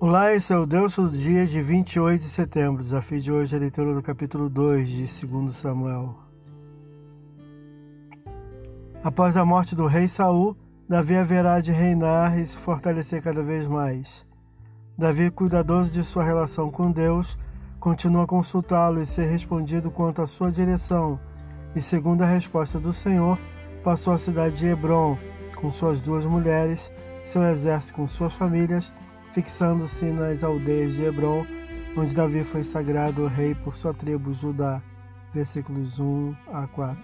Olá, esse é o Deus do dia de 28 de setembro. Desafio de hoje é a leitura do capítulo 2 de 2 Samuel. Após a morte do rei Saul, Davi haverá de reinar e se fortalecer cada vez mais. Davi, cuidadoso de sua relação com Deus, continua a consultá-lo e ser respondido quanto à sua direção, e segundo a resposta do Senhor, passou a cidade de Hebron com suas duas mulheres, seu exército com suas famílias fixando-se nas aldeias de Hebron, onde Davi foi sagrado rei por sua tribo Judá. Versículos 1 a 4.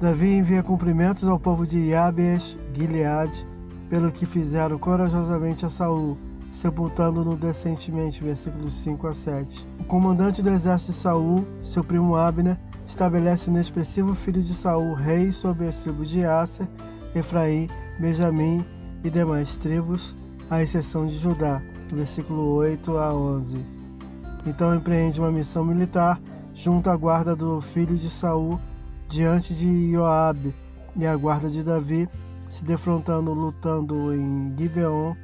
Davi envia cumprimentos ao povo de Yabes, Gileade, pelo que fizeram corajosamente a Saul, sepultando-no decentemente. Versículos 5 a 7. O comandante do exército de Saul, seu primo Abner, estabelece inexpressivo filho de Saul rei sobre as tribos de Asser, Efraim, Benjamim e demais tribos, à exceção de Judá, versículo 8 a 11. Então empreende uma missão militar junto à guarda do filho de Saul diante de Joabe e a guarda de Davi, se defrontando lutando em Gibeon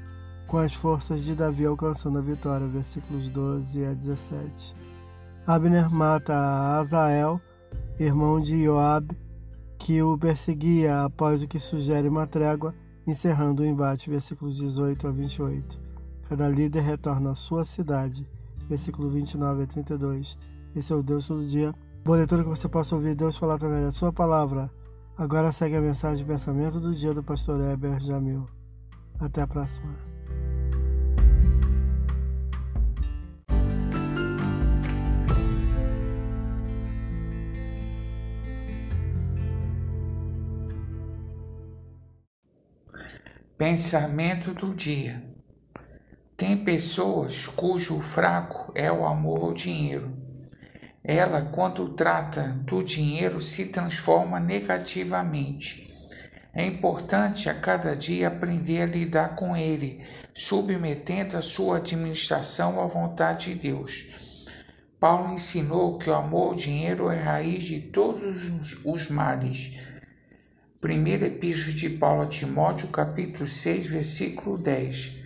com as forças de Davi alcançando a vitória, versículos 12 a 17. Abner mata Azael, irmão de Joabe, que o perseguia após o que sugere uma trégua encerrando o embate, versículos 18 a 28. Cada líder retorna à sua cidade, versículo 29 a 32. Esse é o Deus todo dia. Boa leitura que você possa ouvir Deus falar através da sua palavra. Agora segue a mensagem de pensamento do dia do pastor Heber Jamil. Até a próxima. Pensamento do dia. Tem pessoas cujo fraco é o amor ao dinheiro. Ela, quando trata do dinheiro, se transforma negativamente. É importante a cada dia aprender a lidar com ele, submetendo a sua administração à vontade de Deus. Paulo ensinou que o amor ao dinheiro é raiz de todos os males. Primeira Epístola de Paulo a Timóteo, capítulo 6, versículo 10.